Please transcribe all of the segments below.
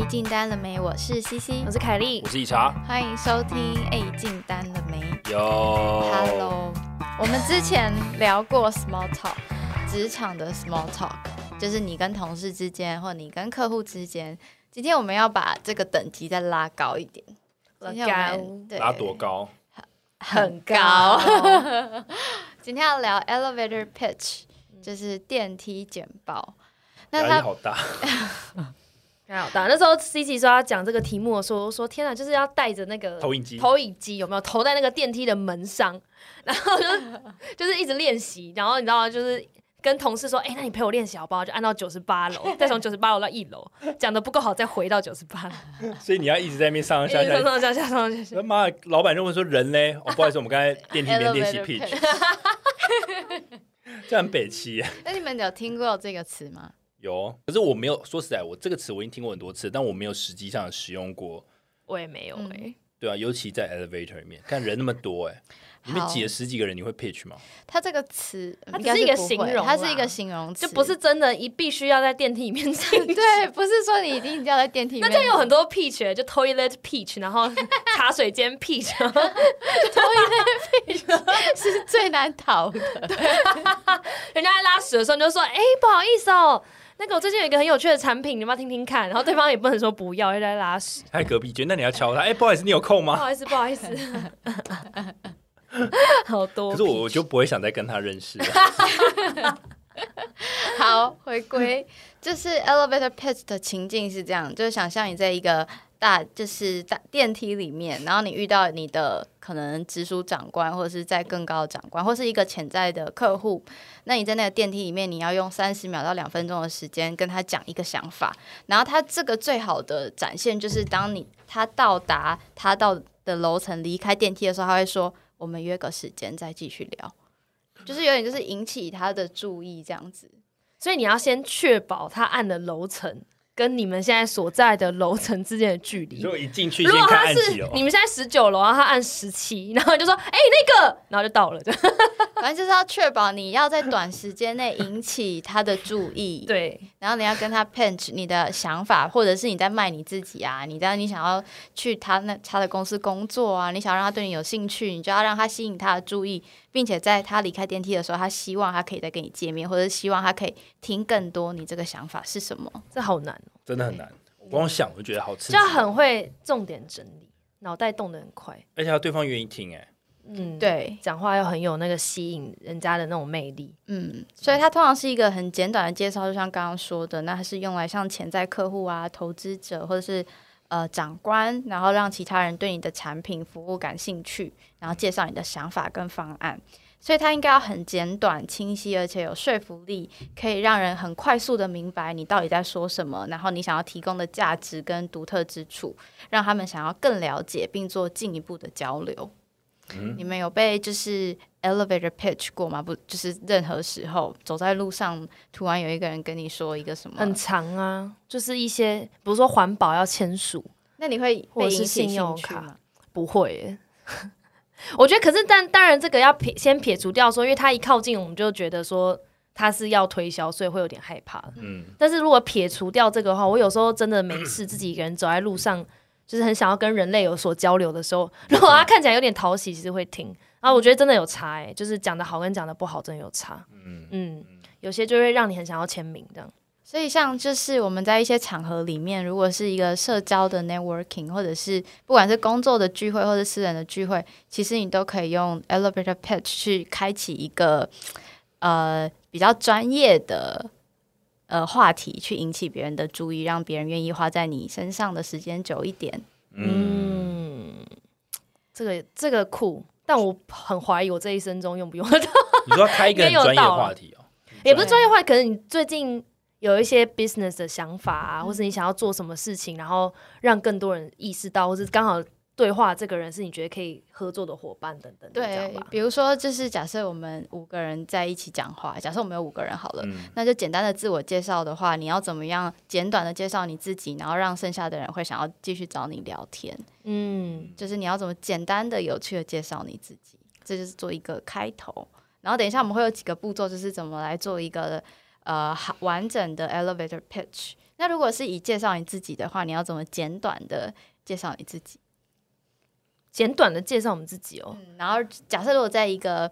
哎，进单了没？我是西西，我是凯莉我，是一茶，欢迎收听。哎，进单了没有？Hello，我们之前聊过 small talk，职场的 small talk，就是你跟同事之间，或你跟客户之间。今天我们要把这个等级再拉高一点。拉高对拉多高？很高。今天要聊 elevator pitch，就是电梯简报。那力好大。还好大。那时候 C C 说要讲这个题目的时候，我说天啊，就是要带着那个投影机投影机有没有投在那个电梯的门上，然后就就是一直练习，然后你知道吗？就是跟同事说，哎、那你陪我练习好不好？就按到九十八楼，再从九十八楼到一楼，讲的不够好，再回到九十八楼，所以你要一直在那边上上上下下。上上下下上上下下。妈，老板就问说人嘞？哦，不好意思，我们刚才电梯里面练习 pitch，这样很北七耶。那你们有听过这个词吗？有哦，可是我没有说实在，我这个词我已经听过很多次，但我没有实际上使用过。我也没有嗯哎、对啊，尤其在 elevator 里面，看人那么多哎，里面挤了十几个人，你会 pitch 吗？它这个词它只是一个形容它是一个形容词，就不是真的，一必须要在电梯里面进行。对，不是说你一定要在电梯里面。那这样有很多 peach，欸就 toilet peach，然后茶水间 peach，然后是最难逃的。人家在拉屎的时候你就说：“哎、不好意思哦，那个我最近有一个很有趣的产品，你要听听看？”然后对方也不能说不要，因为在拉屎。他在隔壁间，那你要敲他，哎，不好意思，你有空吗？不好意思，不好意思，好多。可是我我就不会想再跟他认识了。好，回归就是 elevator pitch 的情境是这样，就是想象你在一个大就是大电梯里面，然后你遇到你的可能直属长官，或者是在更高的长官，或是一个潜在的客户。那你在那个电梯里面，你要用三十秒到两分钟的时间跟他讲一个想法，然后他这个最好的展现就是当你他到达他到的楼层离开电梯的时候，他会说：“我们约个时间再继续聊。”就是有点就是引起他的注意这样子。所以你要先确保他按的楼层跟你们现在所在的楼层之间的距离。如果一进去如果他是你们现在十九楼，然后他按十七，然后就说：“哎、那个，然后就到了。就反正就是要确保你要在短时间内引起他的注意，，对，然后你要跟他 pinch 你的想法，或者是你在卖你自己啊，你在你想要去他那他的公司工作啊，你想让他对你有兴趣，你就要让他吸引他的注意，并且在他离开电梯的时候，他希望他可以再跟你见面，或者是希望他可以听更多你这个想法是什么。这好难哦，真的很难。我光想我就觉得好刺激就，要很会重点整理，脑袋动得很快。而且要对方愿意听，哎，嗯，，对，讲话要很有那个吸引人家的那种魅力。嗯，所以它通常是一个很简短的介绍，就像刚刚说的，那它是用来向潜在客户啊、投资者或者是呃长官，然后让其他人对你的产品服务感兴趣，然后介绍你的想法跟方案。所以它应该要很简短、清晰，而且有说服力，可以让人很快速的明白你到底在说什么，然后你想要提供的价值跟独特之处，让他们想要更了解并做进一步的交流。嗯你们有被就是 elevator pitch 过吗？不，就是任何时候走在路上，突然有一个人跟你说一个什么，很长啊，就是一些比如说环保要签署，那你会或者是被引起信用卡兴趣吗？不会耶。我觉得，可是但当然，这个要撇先撇除掉说，因为他一靠近，我们就觉得说他是要推销，所以会有点害怕。嗯，但是如果撇除掉这个话，我有时候真的没事，自己一个人走在路上，就是很想要跟人类有所交流的时候，如果他看起来有点讨喜，其实会听。啊我觉得真的有差哎、就是讲的好跟讲的不好真的有差。嗯嗯，有些就会让你很想要签名这样。所以，像就是我们在一些场合里面，如果是一个社交的 networking，或者是不管是工作的聚会或者私人的聚会，其实你都可以用 elevator pitch 去开启一个呃比较专业的呃话题，去引起别人的注意，让别人愿意花在你身上的时间久一点。嗯，嗯，这个这个酷，但我很怀疑我这一生中用不用得到。你说要开一个很专业的话题哦，也不是专业。化，可能你最近有一些 business 的想法啊，或是你想要做什么事情，然后让更多人意识到，或是刚好对话这个人是你觉得可以合作的伙伴等等，对比如说，就是假设我们五个人在一起讲话，假设我们有五个人好了，嗯那就简单的自我介绍的话，你要怎么样简短的介绍你自己，然后让剩下的人会想要继续找你聊天，嗯，就是你要怎么简单的、有趣的介绍你自己，这就是做一个开头。然后等一下我们会有几个步骤，就是怎么来做一个呃好完整的 elevator pitch。那如果是以介绍你自己的话，你要怎么简短的介绍你自己？简短的介绍我们自己哦。嗯，然后假设如果在一个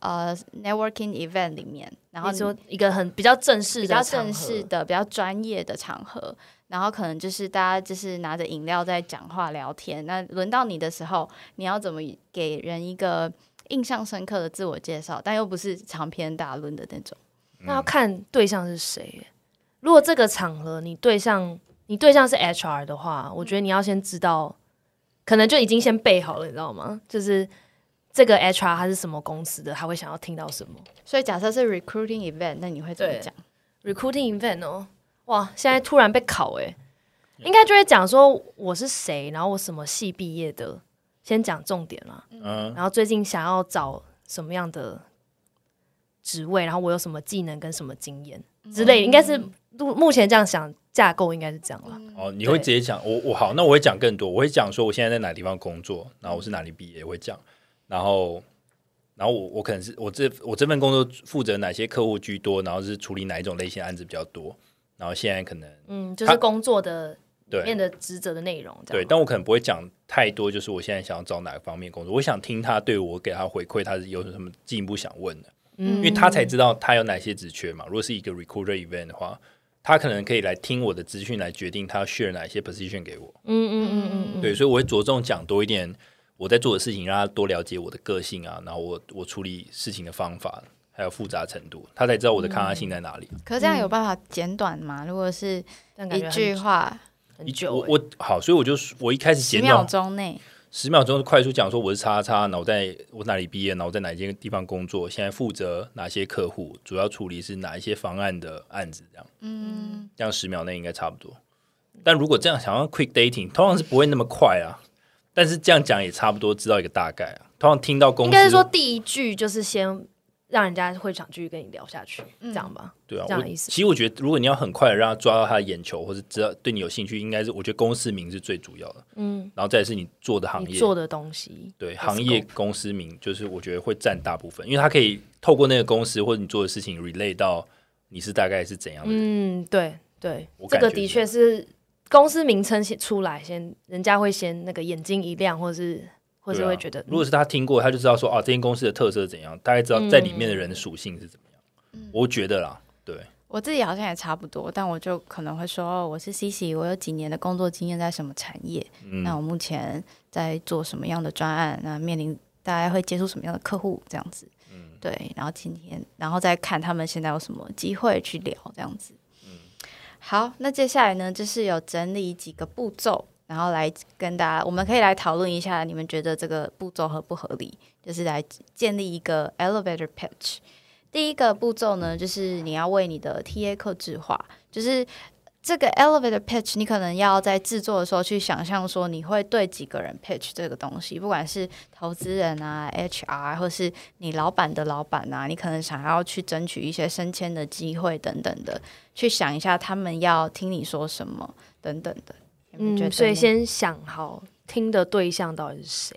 呃 networking event 里面，然后你你说一个很比较正式的比较正式的、比较专业的场合，然后可能就是大家就是拿着饮料在讲话聊天。那轮到你的时候，你要怎么给人一个印象深刻的自我介绍，但又不是长篇大论的那种？那要看对象是谁。如果这个场合你对象你对象是 HR 的话，我觉得你要先知道，可能就已经先备好了，你知道吗？就是这个 HR 他是什么公司的，他会想要听到什么所以假设是 recruiting event，那你会怎么对讲？recruiting event 哦。哇，现在突然被考哎，应该就会讲说我是谁，然后我什么系毕业的，先讲重点啦。嗯，然后最近想要找什么样的职位，然后我有什么技能跟什么经验之类的，应该是目目前这样想架构应该是这样了。哦，你会直接讲我我好，那我会讲更多，我会讲说我现在在哪地方工作，然后我是哪里毕业，我会讲，然后然后我我可能是我这我这份工作负责哪些客户居多，然后是处理哪一种类型的案子比较多，然后现在可能嗯，就是工作的里面的职责的内容，这对，但我可能不会讲太多，就是我现在想要找哪个方面工作，我想听他对我给他回馈，他是有什么进一步想问的。嗯因为他才知道他有哪些职缺嘛。如果是一个 recruiter event 的话，他可能可以来听我的资讯，来决定他要 share 哪一些 position 给我。嗯嗯嗯嗯嗯，对，所以我会着重讲多一点我在做的事情，让他多了解我的个性啊，然后我我处理事情的方法，还有复杂程度，他才知道我的抗压性在哪里。可是这样有办法简短吗？如果是一句话，很久欸，我我好，所以我就我一开始十秒简短钟内，十秒钟快速讲说我是叉叉，然后我在我哪里毕业，然后我在哪一间地方工作，现在负责哪些客户，主要处理是哪一些方案的案子，这样。嗯，这样十秒内应该差不多。但如果这样想要 quick dating，通常是不会那么快啊。但是这样讲也差不多知道一个大概啊。通常听到公司应该是说第一句就是先让人家会想继续跟你聊下去，嗯这样吧？对啊，我这样的意思其实我觉得，如果你要很快的让他抓到他的眼球，或是知道对你有兴趣，应该是我觉得公司名是最主要的。嗯，然后再来是你做的行业，做的东西，对行业公司名，就是我觉得会占大部分，因为他可以透过那个公司或者你做的事情 relate 到你是大概是怎样的。嗯，对对我，这个的确是公司名称先出来，先人家会先那个眼睛一亮，或者是或是对啊会觉得，如果是他听过，他就知道说哦，这间公司的特色是怎样，大概知道在里面的人的属性是怎么样。嗯。我觉得啦，对，我自己好像也差不多，但我就可能会说，哦，我是 C C，我有几年的工作经验在什么产业，嗯，那我目前在做什么样的专案，那面临大家会接触什么样的客户，这样子，嗯。对，然后今天，然后再看他们现在有什么机会去聊，这样子。好，那接下来呢，就是有整理几个步骤，然后来跟大家，我们可以来讨论一下，你们觉得这个步骤合不合理？就是来建立一个 elevator pitch。第一个步骤呢，就是你要为你的 TA 克制化，就是这个 elevator pitch，你可能要在制作的时候去想象说，你会对几个人 pitch 这个东西，不管是投资人啊、HR，或是你老板的老板啊，你可能想要去争取一些升迁的机会等等的，去想一下他们要听你说什么等等的。嗯，所以先想好听的对象到底是谁，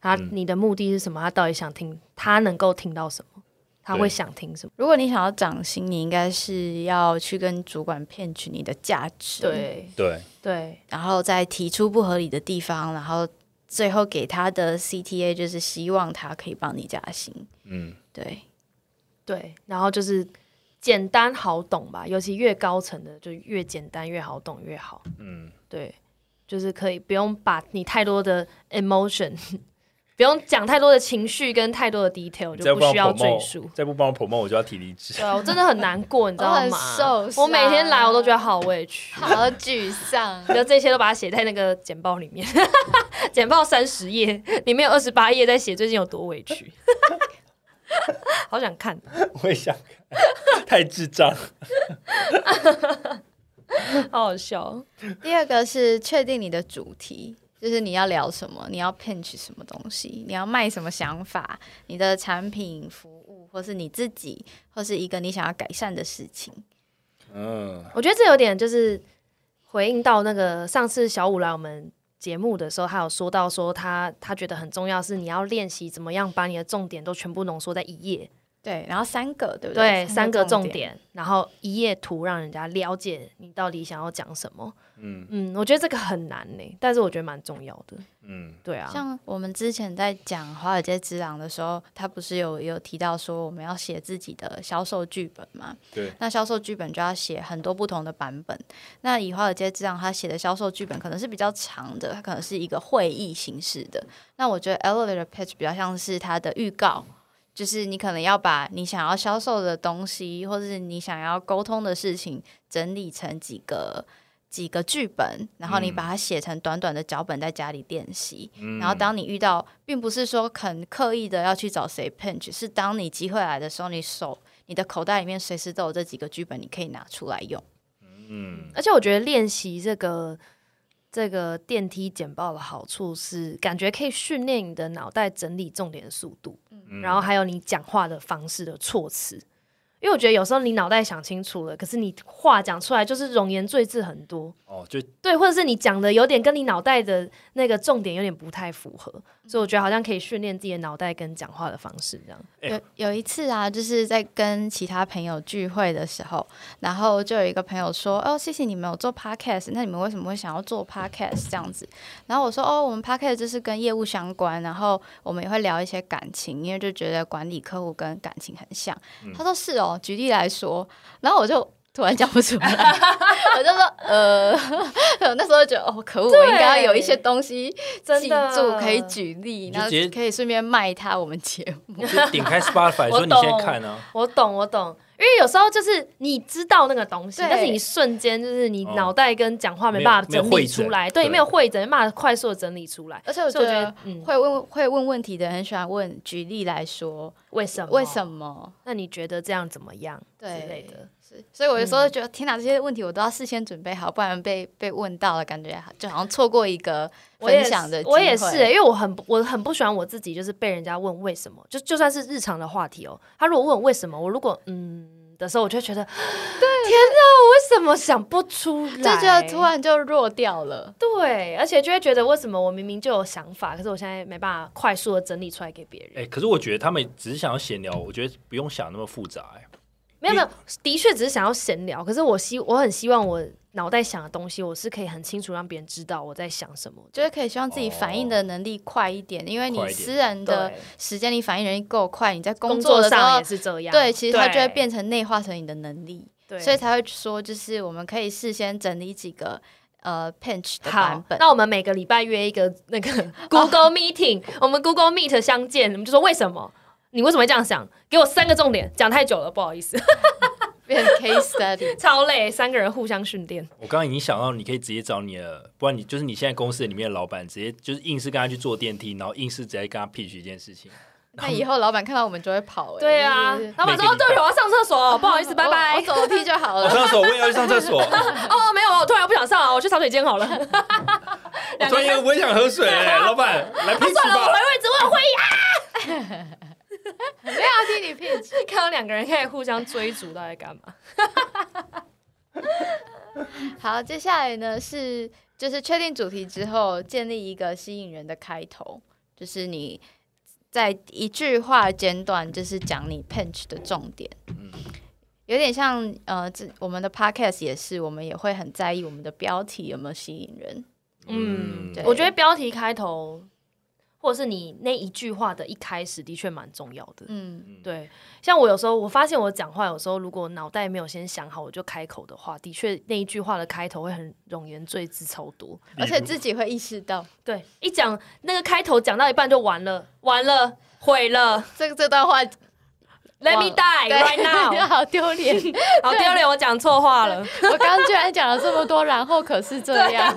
他嗯。你的目的是什么？他到底想听，他能够听到什么？他会想听什么？如果你想要涨薪，你应该是要去跟主管骗取你的价值，，对。对，对，然后再提出不合理的地方，然后最后给他的 CTA 就是希望他可以帮你加薪，嗯，对，对，然后就是简单好懂吧，尤其越高层的就越简单越好懂越好。嗯，对，就是可以不用把你太多的 emotion，不用讲太多的情绪跟太多的 detail，就不需要赘述。再不帮我 promote，我就要提离职。对啊，我真的很难过，你知道我很吗受？我每天来我都伤觉得好委屈。好沮丧。就这些都把它写在那个简报里面，简报三十页，里面有二十八页在写最近有多委屈，好想看。我也想看，太智障。好好笑。第二个是确定你的主题，就是你要聊什么，你要 pinch 什么东西，你要卖什么想法，你的产品、服务，或是你自己，或是一个你想要改善的事情。嗯，我觉得这有点就是回应到那个上次小五来我们节目的时候，他有说到说他他觉得很重要是你要练习怎么样把你的重点都全部浓缩在一页，对，然后三个，对不对，三三个重点。点，然后一页图让人家了解你到底想要讲什么。嗯嗯，我觉得这个很难呢，但是我觉得蛮重要的。嗯，对啊，像我们之前在讲《华尔街之狼》的时候，他不是有有提到说我们要写自己的销售剧本吗？对，那销售剧本就要写很多不同的版本。那以《华尔街之狼》他写的销售剧本可能是比较长的，它可能是一个会议形式的。那我觉得 Elevator Pitch 比较像是它的预告，就是你可能要把你想要销售的东西，或者是你想要沟通的事情，整理成几个。几个剧本，然后你把它写成短短的脚本，在家里练习。然后当你遇到，并不是说很刻意的要去找谁 pinch，是当你机会来的时候，你手、你的口袋里面随时都有这几个剧本，你可以拿出来用。嗯，而且我觉得练习这个这个电梯简报的好处是，感觉可以训练你的脑袋整理重点的速度，嗯然后还有你讲话的方式的措辞。因为我觉得有时候你脑袋想清楚了，可是你话讲出来就是容颜赘字很多，哦，就对，或者是你讲的有点跟你脑袋的那个重点有点不太符合，所以我觉得好像可以训练自己的脑袋跟讲话的方式这样。哎有有一次啊，就是在跟其他朋友聚会的时候，然后就有一个朋友说：“哦，谢谢你们有做 podcast，那你们为什么会想要做 podcast 这样子？”然后我说：“哦，我们 podcast 就是跟业务相关，然后我们也会聊一些感情，因为就觉得管理客户跟感情很像。他说：“是哦，举例来说。”然后我就。突然讲不出来，我就说呃，那时候就觉得哦，可恶，我应该要有一些东西记住，可以举例，然后直接可以顺便卖他我们节目。就点开 Spotify 我说你先懂看啊，我懂，我懂，因为有时候就是你知道那个东西，但是你瞬间就是你哦脑袋跟讲话没办法整理出来，对，对没有会诊，没办法快速的整理出来。而且我觉得会问会问问题的人很喜欢问，举例来说，为什么？为什？么？那你觉得这样怎么样？之对类的。是，所以我有时候觉得，天哪，这些问题我都要事先准备好，不然被被问到了，感觉就好像错过一个分享的是我也是、因为我很不我很不喜欢我自己，就是被人家问为什么，就就算是日常的话题哦，他如果问我为什么，我如果嗯的时候，我就会觉得，对，天哪，我为什么想不出来？就觉得突然就弱掉了。对，而且就会觉得为什么我明明就有想法，可是我现在没办法快速的整理出来给别人。哎，可是我觉得他们只是想要闲聊，我觉得不用想那么复杂，哎，没有没有，的确只是想要闲聊，可是我希我很希望我脑袋想的东西，我是可以很清楚让别人知道我在想什么。就是可以希望自己反应的能力快一点，因为你私人的时间你反应能力够快，你在工作的时候上也，是这样，对，其实它就会变成内化成你的能力。对，所以才会说，就是我们可以事先整理几个呃 pinch 的版，本。那我们每个礼拜约一个那个 Google Meeting，、我们 Google Meet 相见，我们就说为什么？你为什么会这样想？给我三个重点，讲太久了，不好意思，变成 case study，超累，三个人互相训练。我刚刚已经想到，你可以直接找你的，不然你就是你现在公司里面的老板，直接就是硬是跟他去坐电梯，然后硬是直接跟他 pitch 一件事情。那以后老板看到我们就会跑、欸。对啊就是，他们说对不起，我要上厕所，不好意思，拜拜我我。走楼梯就好了我了。上厕所，我也要去上厕所，哦，没有，我突然不想上了，我去茶水间好了。我突然间我也想喝水、哎老板来 pitch 算了，我回。位置，我有会议啊。没有要听你 pitch。看到两个人可以互相追逐，到底干嘛？好，接下来呢是就是确定主题之后，建立一个吸引人的开头，就是你在一句话简短，就是讲你 pinch 的重点。嗯有点像呃，这我们的 podcast 也是，我们也会很在意我们的标题有没有吸引人。嗯，对我觉得标题开头，或者是你那一句话的一开始，的确蛮重要的。嗯，对，像我有时候，我发现我讲话有时候，如果脑袋没有先想好，我就开口的话，的确那一句话的开头会很容颜赘字超多。而且自己会意识到对，一讲那个开头讲到一半就完了，完了，毁了 这个这段话，Let me die right now，好丢脸。好丢脸，我讲错话了。我刚刚居然讲了这么多，然后可是这样，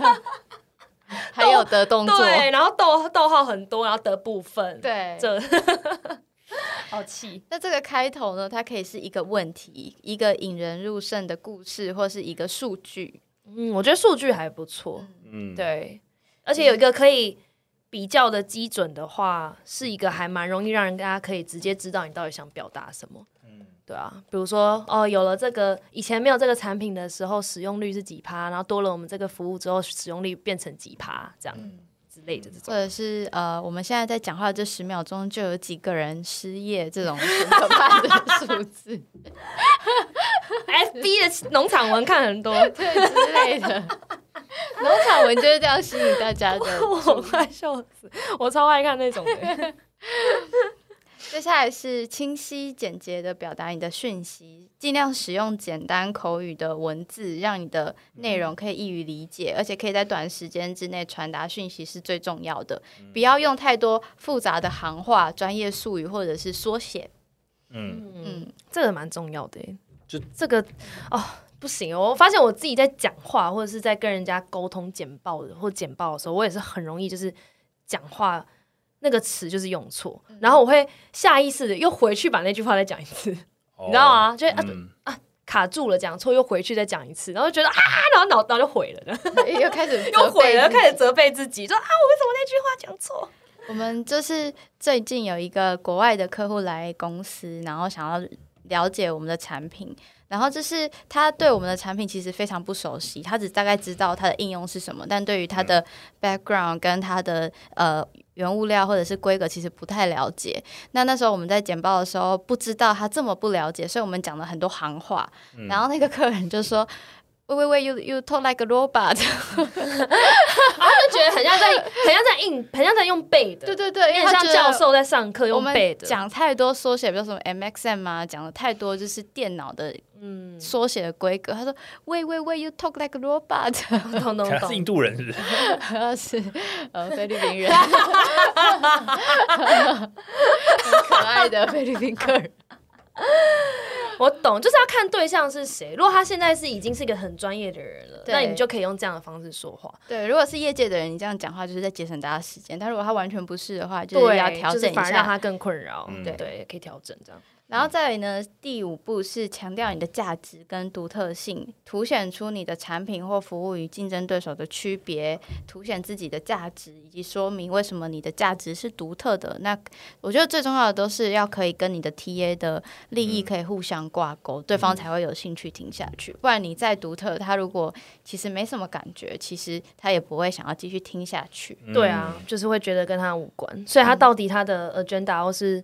还有的动作，对，然后逗逗号很多，然后的部分，，对这 好气。那这个开头呢，它可以是一个问题，一个引人入胜的故事，或是一个数据。嗯，我觉得数据还不错，嗯，对，而且有一个可以比较的基准的话，是一个还蛮容易让人家可以直接知道你到底想表达什么。嗯对啊，比如说哦，有了这个以前没有这个产品的时候，使用率是几趴，然后多了我们这个服务之后，使用率变成几趴，这样、之类的这种。或者是呃，我们现在在讲话这十秒钟就有几个人失业，这种很可怕的数字，F B 的农场文看很多，对之类的。农场文就是这样吸引大家的 我快笑死，我超爱看那种的。接下来是清晰简洁的表达你的讯息，尽量使用简单口语的文字，让你的内容可以易于理解，而且可以在短时间之内传达讯息是最重要的。不要用太多复杂的行话、专业术语或者是缩写。嗯，嗯，这个蛮重要的耶，就这个哦。不行，我发现我自己在讲话或者是在跟人家沟通简报的或简报的时候，我也是很容易就是讲话那个词就是用错，然后我会下意识的又回去把那句话再讲一次，哦你知道吗？就、啊嗯卡住了，讲错又回去再讲一次，然后觉得啊，然后脑脑就毁了，又开始 又毁了，责备自己开始责备自己，说啊，我为什么那句话讲错？我们就是最近有一个国外的客户来公司，然后想要了解我们的产品，然后就是他对我们的产品其实非常不熟悉，他只大概知道它的应用是什么，但对于它的 background 跟它的呃原物料或者是规格其实不太了解。那那时候我们在简报的时候不知道他这么不了解，所以我们讲了很多行话，然后那个客人就说。喂喂喂，you you talk like a robot。就觉得很像在很像在硬，很像在用背的，对对对，有点像教授在上课我们用背的。讲太多缩写，比如说什么 MXM 啊，讲了太多就是电脑的嗯，缩写的规格。他说：“喂喂喂，you talk like a robot。懂懂懂是印。度人是不是？”他 是呃菲律宾人，很可爱的菲律宾客人。我懂，就是要看对象是谁。如果他现在是已经是一个很专业的人了，那你就可以用这样的方式说话。对，如果是业界的人，你这样讲话就是在节省大家时间；但如果他完全不是的话，就是，要调整一就是反而让。他更困扰。嗯对对，可以调整这样。然后再来呢，第五步是强调你的价值跟独特性，凸显出你的产品或服务与竞争对手的区别，凸显自己的价值，以及说明为什么你的价值是独特的。那我觉得最重要的都是要可以跟你的 TA 的利益可以互相挂钩，对方才会有兴趣听下去。不然你再独特，他如果其实没什么感觉，其实他也不会想要继续听下去。对啊，就是会觉得跟他无关，所以他到底他的 agenda 或是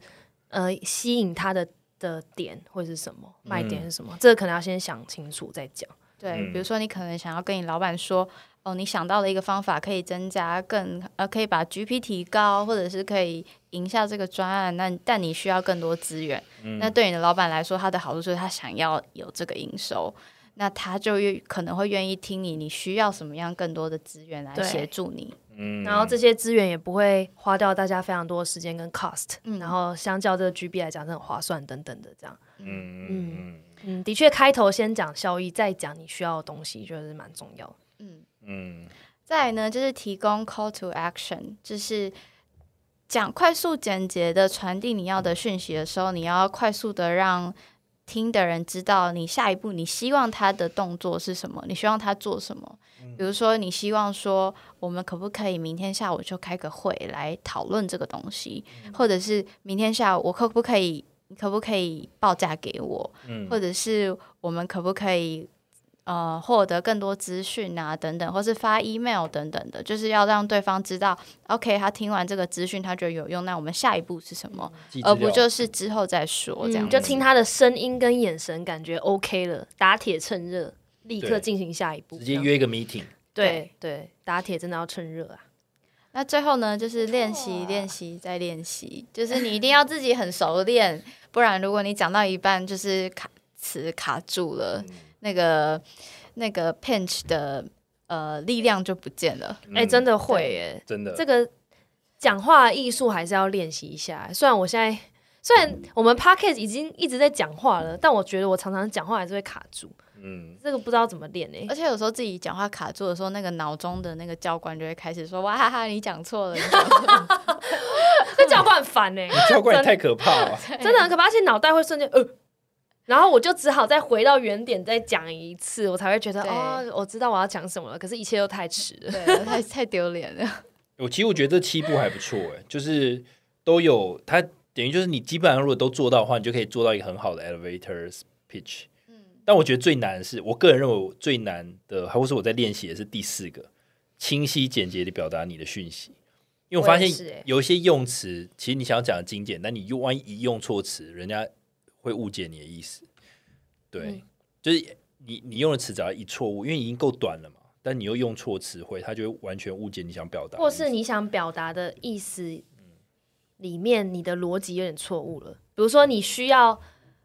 呃吸引他的的点会是什么，卖点是什么，这个可能要先想清楚再讲。对，嗯比如说你可能想要跟你老板说，哦，你想到了一个方法，可以增加更呃，可以把 GP 提高，或者是可以赢下这个专案，那但你需要更多资源。嗯那对你的老板来说，他的好处就是他想要有这个营收，那他就愿可能会愿意听你，你需要什么样更多的资源来协助你。嗯。然后这些资源也不会花掉大家非常多的时间跟 cost，、嗯。然后相较这个 GB 来讲是很划算等等的这样。嗯嗯。嗯，的确，开头先讲效益，再讲你需要的东西，就是蛮重要的。嗯，嗯。再来呢，就是提供 call to action，就是讲快速简洁的传递你要的讯息的时候，你要快速的让听的人知道你下一步你希望他的动作是什么，你希望他做什么。比如说，你希望说我们可不可以明天下午就开个会来讨论这个东西，或者是明天下午我可不可以，你可不可以报价给我，嗯或者是我们可不可以呃获得更多资讯啊等等，或是发 email 等等的，就是要让对方知道，OK，他听完这个资讯他觉得有用，那我们下一步是什么，而不就是之后再说这样、嗯就听他的声音跟眼神，感觉 OK 了，打铁趁热，立刻进行下一步。直接约一个 meeting，对对，打铁真的要趁热啊。那最后呢，就是练习、练习再练习，就是你一定要自己很熟练，不然如果你讲到一半就是卡词卡住了，那个那个 pinch 的呃力量就不见了。哎、真的的会耶，真的这个讲话艺术还是要练习一下。虽然我现在虽然我们 podcast 已经一直在讲话了，但我觉得我常常讲话还是会卡住，嗯这个不知道怎么练呢而。且有时候自己讲话卡住的时候，那个脑中的那个教官就会开始说：“哇哈哈，你讲错了。你讲错了 这教官很烦呢，教官也太可怕了，真的很可怕，而且脑袋会瞬间呃。然后我就只好再回到原点再讲一次，我才会觉得哦，我知道我要讲什么了。可是，一切都太迟”了。对，太太丢脸了。我其实我觉得这七步还不错哎，就是都有它等于就是你基本上如果都做到的话，你就可以做到一个很好的 elevator pitch。嗯但我觉得最难的是，我个人认为最难的，或是我在练习的是第四个，清晰简洁的表达你的讯息。因为我发现有一些用词，其实你想要讲的精简，但你用万一一用错词，人家会误解你的意思。对，嗯就是你你用的词只要一错误，因为已经够短了嘛，但你又用错词汇，他就会完全误解你想表达。或是你想表达的意思里面，你的逻辑有点错误了。比如说，你需要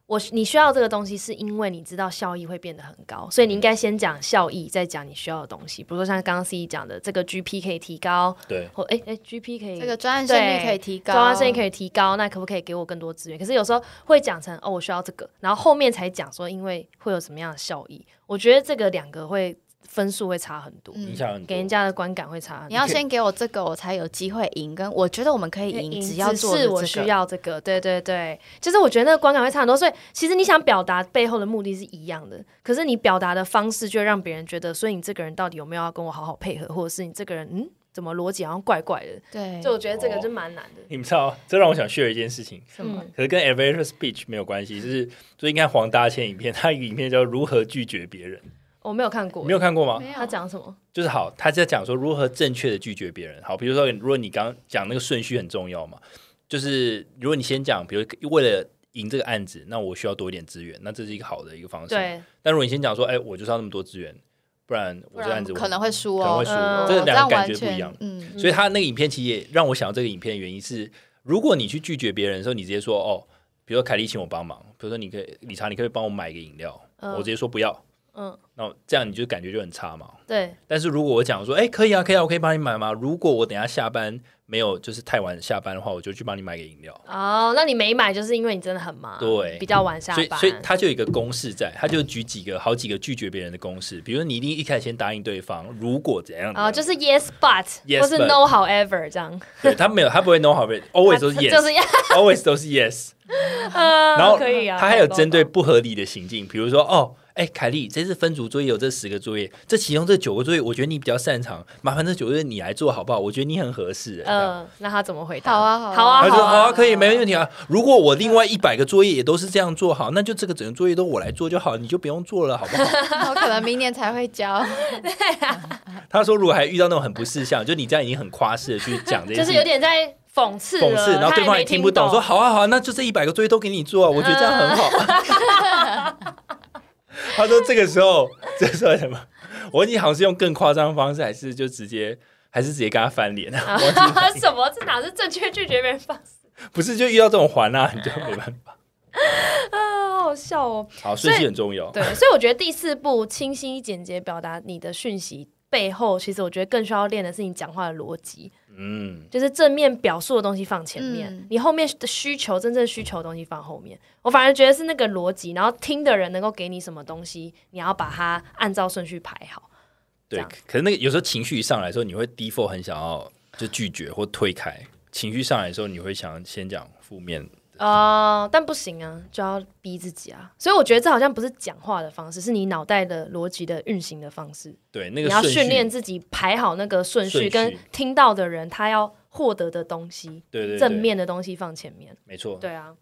我你需要这个东西，是因为你知道效益会变得很高，所以你应该先讲效益，再讲你需要的东西。比如说像刚刚 C 讲的，这个 GP 可以提高，对或哎哎 GP 可以这个专案胜率可以提高，专案生意可以提高，那可不可以给我更多资源？可是有时候会讲成哦，我需要这个，然后后面才讲说，因为会有什么样的效益。我觉得这个两个会分数会差很多，嗯影响很多。给人家的观感会差很多。你要先给我这个，我才有机会赢。跟我觉得我们可以赢，只要做是我需要这个，对对对，就是我觉得那个观感会差很多。所以其实你想表达背后的目的是一样的，可是你表达的方式就让别人觉得，所以你这个人到底有没有要跟我好好配合，或者是你这个人嗯怎么逻辑好像怪怪的？对，就我觉得这个就蛮难的。你们知道，这让我想 share 一件事情，什么？可是跟 elevator speech 没有关系，就是最近看黄大千影片，他影片叫《如何拒绝别人》，我没有看过，没有看过吗？他讲什么？就是好，他在讲说如何正确的拒绝别人。好，比如说，如果你刚刚讲那个顺序很重要嘛，就是如果你先讲，比如为了赢这个案子，那我需要多一点资源，那这是一个好的一个方式。。对，但如果你先讲说，哎、我就是要那么多资源，不然我这个案子我可能会输哦可能会，输，嗯这两个感觉不一样。嗯，所以他那个影片其实也让我想到这个影片的原因是，如果你去拒绝别人的时候，你直接说哦，比如说凯莉请我帮忙，比如说你可以理查，你可以帮我买一个饮料，嗯我直接说不要，嗯，那这样你就感觉就很差嘛。对，但是如果我讲说，哎、可以啊，可以啊，我可以帮你买吗？如果我等下下班没有就是太晚下班的话，我就去帮你买个饮料。哦，那你没买就是因为你真的很忙，对。比较晚下班，所以所以他就有一个公式在，他就举几个好几个拒绝别人的公式，比如说你一定一开始先答应对方，如果怎样啊，就是是 yes but，Yes, 或是 but no however 这样，对他没有，他不会 no however，always 都是 yes，always 都是 yes。呃，然后可以啊，他还有针对不合理的行径，比如说哦，哎，凯莉，这次分组作业有这十个作业，这其中这九个作业，我觉得你比较擅长，麻烦这九个作业你来做好不好？我觉得你很合适。嗯，那他怎么回答？好啊好啊好啊，他就说好啊，可以，没问题啊。如果我另外一百个作业也都是这样做好，那就这个整个作业都我来做就好，你就不用做了，好不好？我可能明年才会交。他说，如果还遇到那种很不识相，就你这样已经很夸饰的去讲这些，就是有点在讽刺，讽刺，然后对方也听不懂，说好啊好啊，那就这一百个作业都给你做啊，我觉得这样很好。他说这个时候，这时候什么？我你好像是用更夸张的方式，还是就直接，还是直接跟他翻脸啊？什么？这哪是正确拒绝别人方式不是就遇到这种环啊，你就没办法。啊？好好笑哦。好，顺序很重要。对，所以我觉得第四步清晰简洁表达你的讯息背后，其实我觉得更需要练的是你讲话的逻辑，嗯，就是正面表述的东西放前面，嗯你后面的需求真正需求的东西放后面。我反而觉得是那个逻辑，然后听的人能够给你什么东西，你要把它按照顺序排好。对。可是那个有时候情绪一上来的时候，你会 default 很想要就拒绝或推开。情绪上来的时候，你会想先讲负面。哦、但不行啊，就要逼自己啊。所以我觉得这好像不是讲话的方式，是你脑袋的逻辑的运行的方式。对，那个你要训练自己排好那个顺序，跟听到的人他要获得的东西，对对对正面的东西放前面。没错，对啊，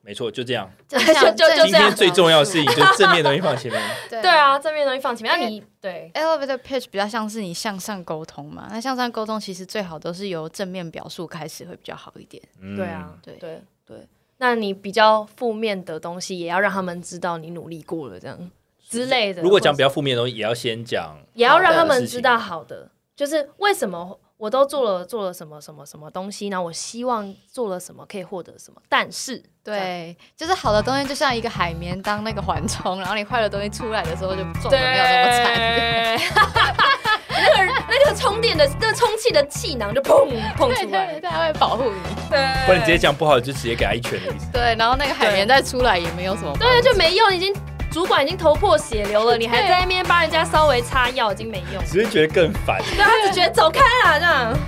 没错，就这样。就就就就今这样天最重要的事情就是正面的东西放前面。对对。啊，正面的东西放前面。那你对 Elevator pitch 比较像是你向上沟通嘛，那向上沟通其实最好都是由正面表述开始会比较好一点。嗯对啊，对对对。那你比较负面的东西，也要让他们知道你努力过了，这样之类的。如果讲比较负面的东西，也要先讲，也要让他们知道好的，就是为什么我都做了做了什么什么什么东西，然后我希望做了什么可以获得什么，但是对，就是好的东西就像一个海绵当那个缓冲，然后你坏的东西出来的时候就撞的没有那么惨。对，那个那个充电的那个充气的气囊就砰 砰对出来对，，它会保护你。对，不然你直接讲不好，就直接给他一拳的意思。对，然后那个海绵再出来也没有什么。对，就没用，已经主管已经头破血流了，你还在那边帮人家稍微擦药，已经没用。只是觉得更烦，对，他只觉得走开啦，这样。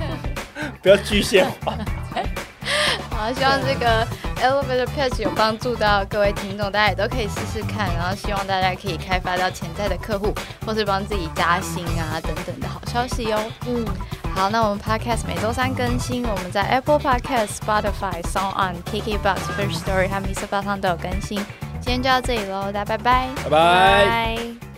不要具象化。好，希望这个 elevator pitch 有帮助到各位听众，大家也都可以试试看，然后希望大家可以开发到潜在的客户，或是帮自己加薪啊等等的好消息哦。嗯，好，那我们 podcast 每周三更新，我们在 Apple Podcast、Spotify、Song On、KKBox、First Story 和 Mr. 巴上都有更新。今天就到这里喽，大家拜拜。拜拜。拜。